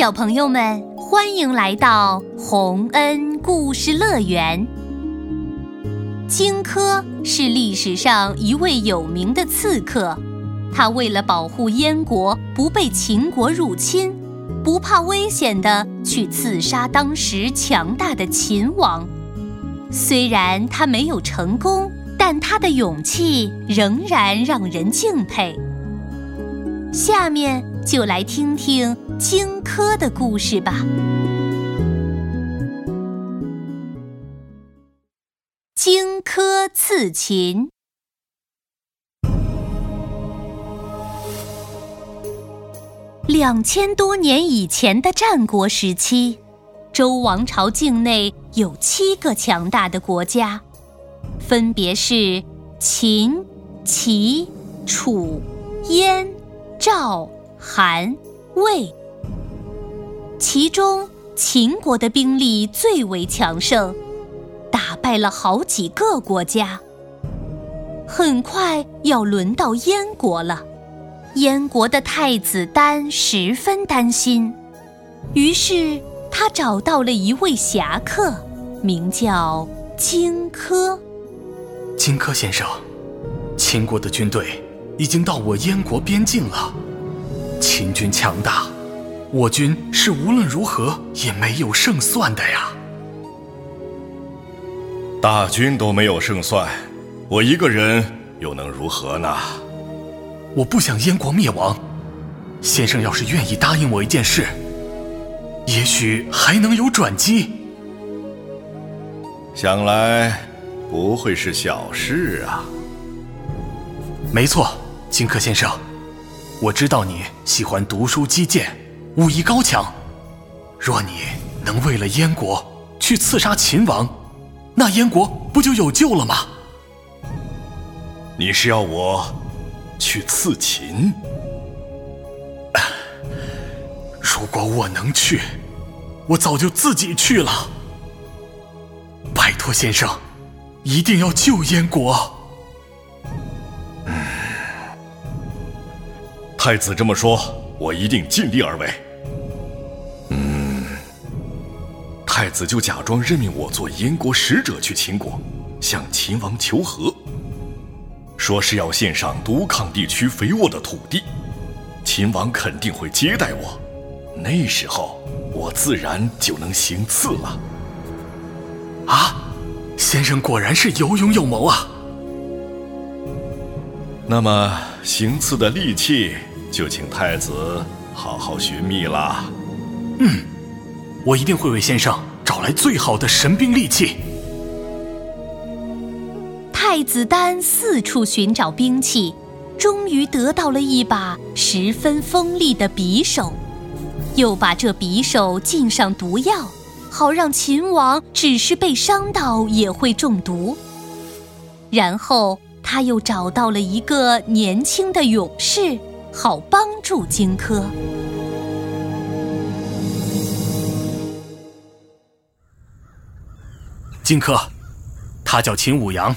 小朋友们，欢迎来到洪恩故事乐园。荆轲是历史上一位有名的刺客，他为了保护燕国不被秦国入侵，不怕危险的去刺杀当时强大的秦王。虽然他没有成功，但他的勇气仍然让人敬佩。下面就来听听荆轲的故事吧。荆轲刺秦。两千多年以前的战国时期，周王朝境内有七个强大的国家，分别是秦、齐、楚、燕、赵、韩、魏。其中，秦国的兵力最为强盛，打败了好几个国家。很快要轮到燕国了。燕国的太子丹十分担心，于是他找到了一位侠客，名叫荆轲。荆轲先生，秦国的军队已经到我燕国边境了。秦军强大，我军是无论如何也没有胜算的呀。大军都没有胜算，我一个人又能如何呢？我不想燕国灭亡，先生要是愿意答应我一件事，也许还能有转机。想来不会是小事啊。没错，荆轲先生，我知道你喜欢读书击剑，武艺高强。若你能为了燕国去刺杀秦王，那燕国不就有救了吗？你是要我？去刺秦。如果我能去，我早就自己去了。拜托先生，一定要救燕国。太子这么说，我一定尽力而为。嗯，太子就假装任命我做燕国使者去秦国，向秦王求和。说是要献上独抗地区肥沃的土地，秦王肯定会接待我，那时候我自然就能行刺了。啊，先生果然是有勇有谋啊！那么行刺的利器就请太子好好寻觅了。嗯，我一定会为先生找来最好的神兵利器。太子丹四处寻找兵器，终于得到了一把十分锋利的匕首，又把这匕首浸上毒药，好让秦王只是被伤到也会中毒。然后他又找到了一个年轻的勇士，好帮助荆轲。荆轲，他叫秦舞阳。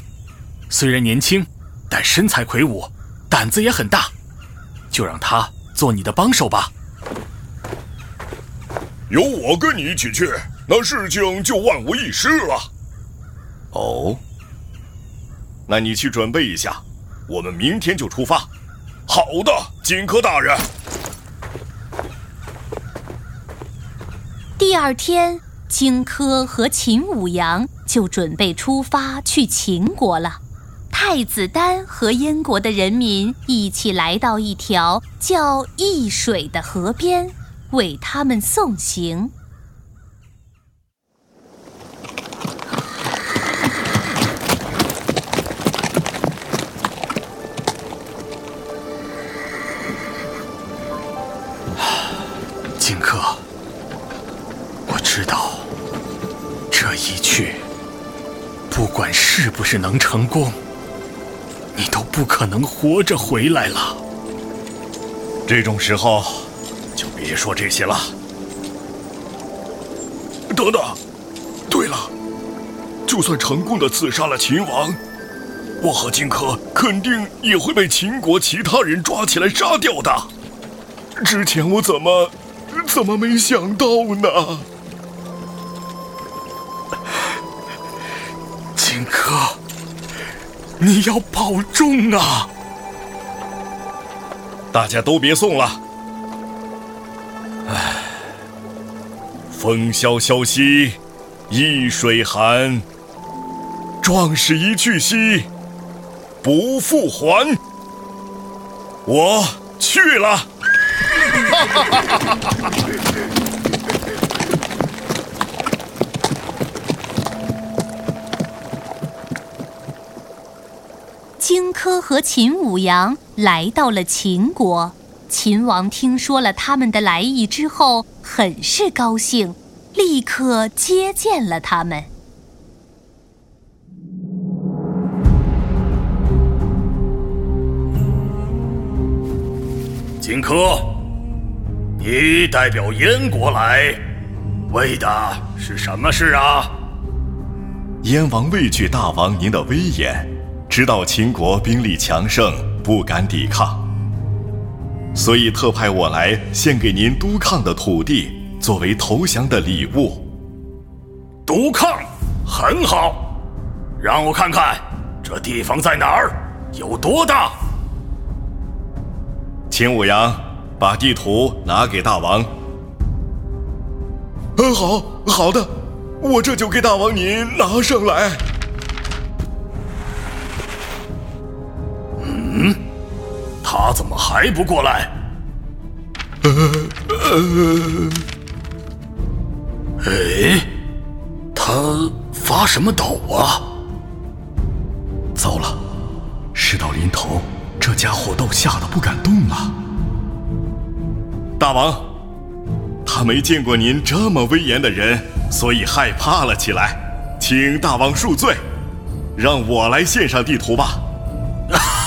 虽然年轻，但身材魁梧，胆子也很大，就让他做你的帮手吧。有我跟你一起去，那事情就万无一失了。哦，那你去准备一下，我们明天就出发。好的，荆轲大人。第二天，荆轲和秦舞阳就准备出发去秦国了。太子丹和燕国的人民一起来到一条叫易水的河边，为他们送行。知道这一去，不管是不是能成功。你都不可能活着回来了。这种时候，就别说这些了。等等，对了，就算成功的刺杀了秦王，我和荆轲肯定也会被秦国其他人抓起来杀掉的。之前我怎么怎么没想到呢？你要保重啊！大家都别送了。唉，风萧萧兮易水寒，壮士一去兮不复还。我去了。荆 轲和秦舞阳来到了秦国，秦王听说了他们的来意之后，很是高兴，立刻接见了他们。荆轲，你代表燕国来，为的是什么事啊？燕王畏惧大王您的威严。知道秦国兵力强盛，不敢抵抗，所以特派我来献给您督抗的土地，作为投降的礼物。督抗很好，让我看看这地方在哪儿，有多大。秦舞阳，把地图拿给大王。嗯，好好的，我这就给大王您拿上来。嗯，他怎么还不过来？呃呃，哎，他发什么抖啊？糟了，事到临头，这家伙都吓得不敢动了。大王，他没见过您这么威严的人，所以害怕了起来，请大王恕罪，让我来献上地图吧。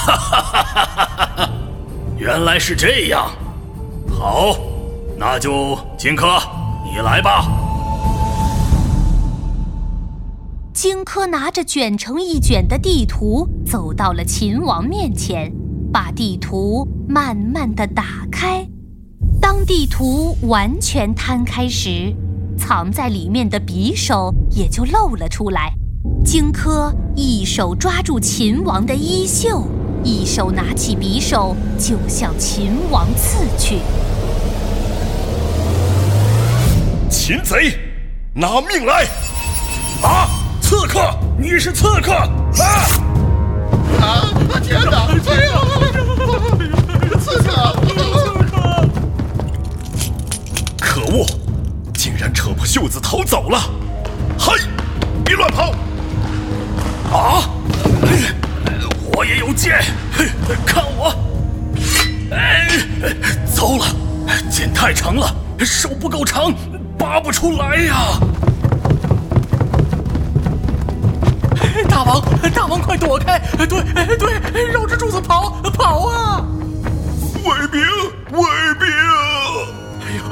哈哈哈哈哈！原来是这样，好，那就荆轲，你来吧。荆轲拿着卷成一卷的地图，走到了秦王面前，把地图慢慢的打开。当地图完全摊开时，藏在里面的匕首也就露了出来。荆轲一手抓住秦王的衣袖。一手拿起匕首就向秦王刺去。擒贼，拿命来！啊，刺客！你是刺客！啊！剑太长了，手不够长，拔不出来呀！大王，大王，快躲开！对，对，绕着柱子跑，跑啊！卫兵，卫兵！哎呀，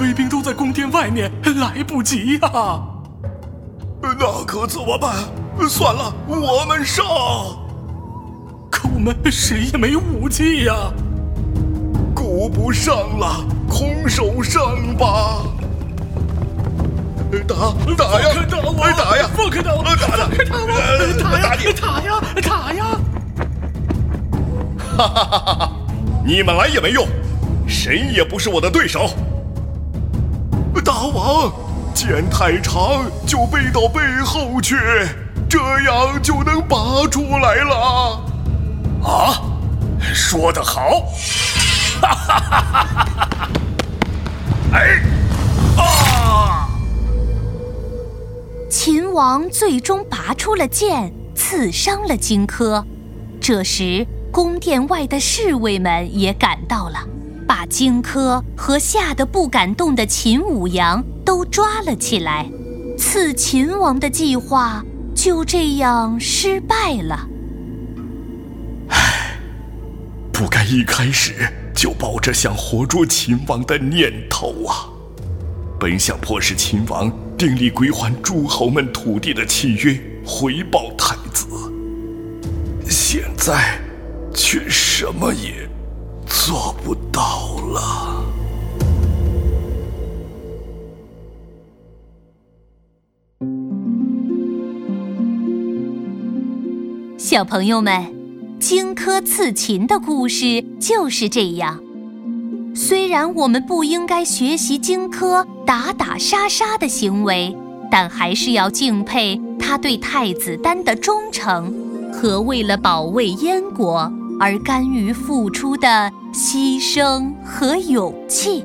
卫兵都在宫殿外面，来不及呀！那可怎么办？算了，我们上。可我们谁也没武器呀，顾不上了，空手上吧！打打呀，打呀，放开打我！打放开打我！打呀，打呀，打呀！哈哈哈哈哈！你们来也没用，谁也不是我的对手。大王，剑太长，就背到背后去，这样就能拔出来了。啊，说得好！哈哈哈哈哈哈！哎，啊！秦王最终拔出了剑，刺伤了荆轲。这时，宫殿外的侍卫们也赶到了，把荆轲和吓得不敢动的秦舞阳都抓了起来。刺秦王的计划就这样失败了。唉不该一开始就抱着想活捉秦王的念头啊。本想迫使秦王订立归还诸侯们土地的契约回报太子。现在却什么也做不到了。小朋友们荆轲刺秦的故事就是这样。虽然我们不应该学习荆轲打打杀杀的行为，但还是要敬佩他对太子丹的忠诚和为了保卫燕国而甘于付出的牺牲和勇气。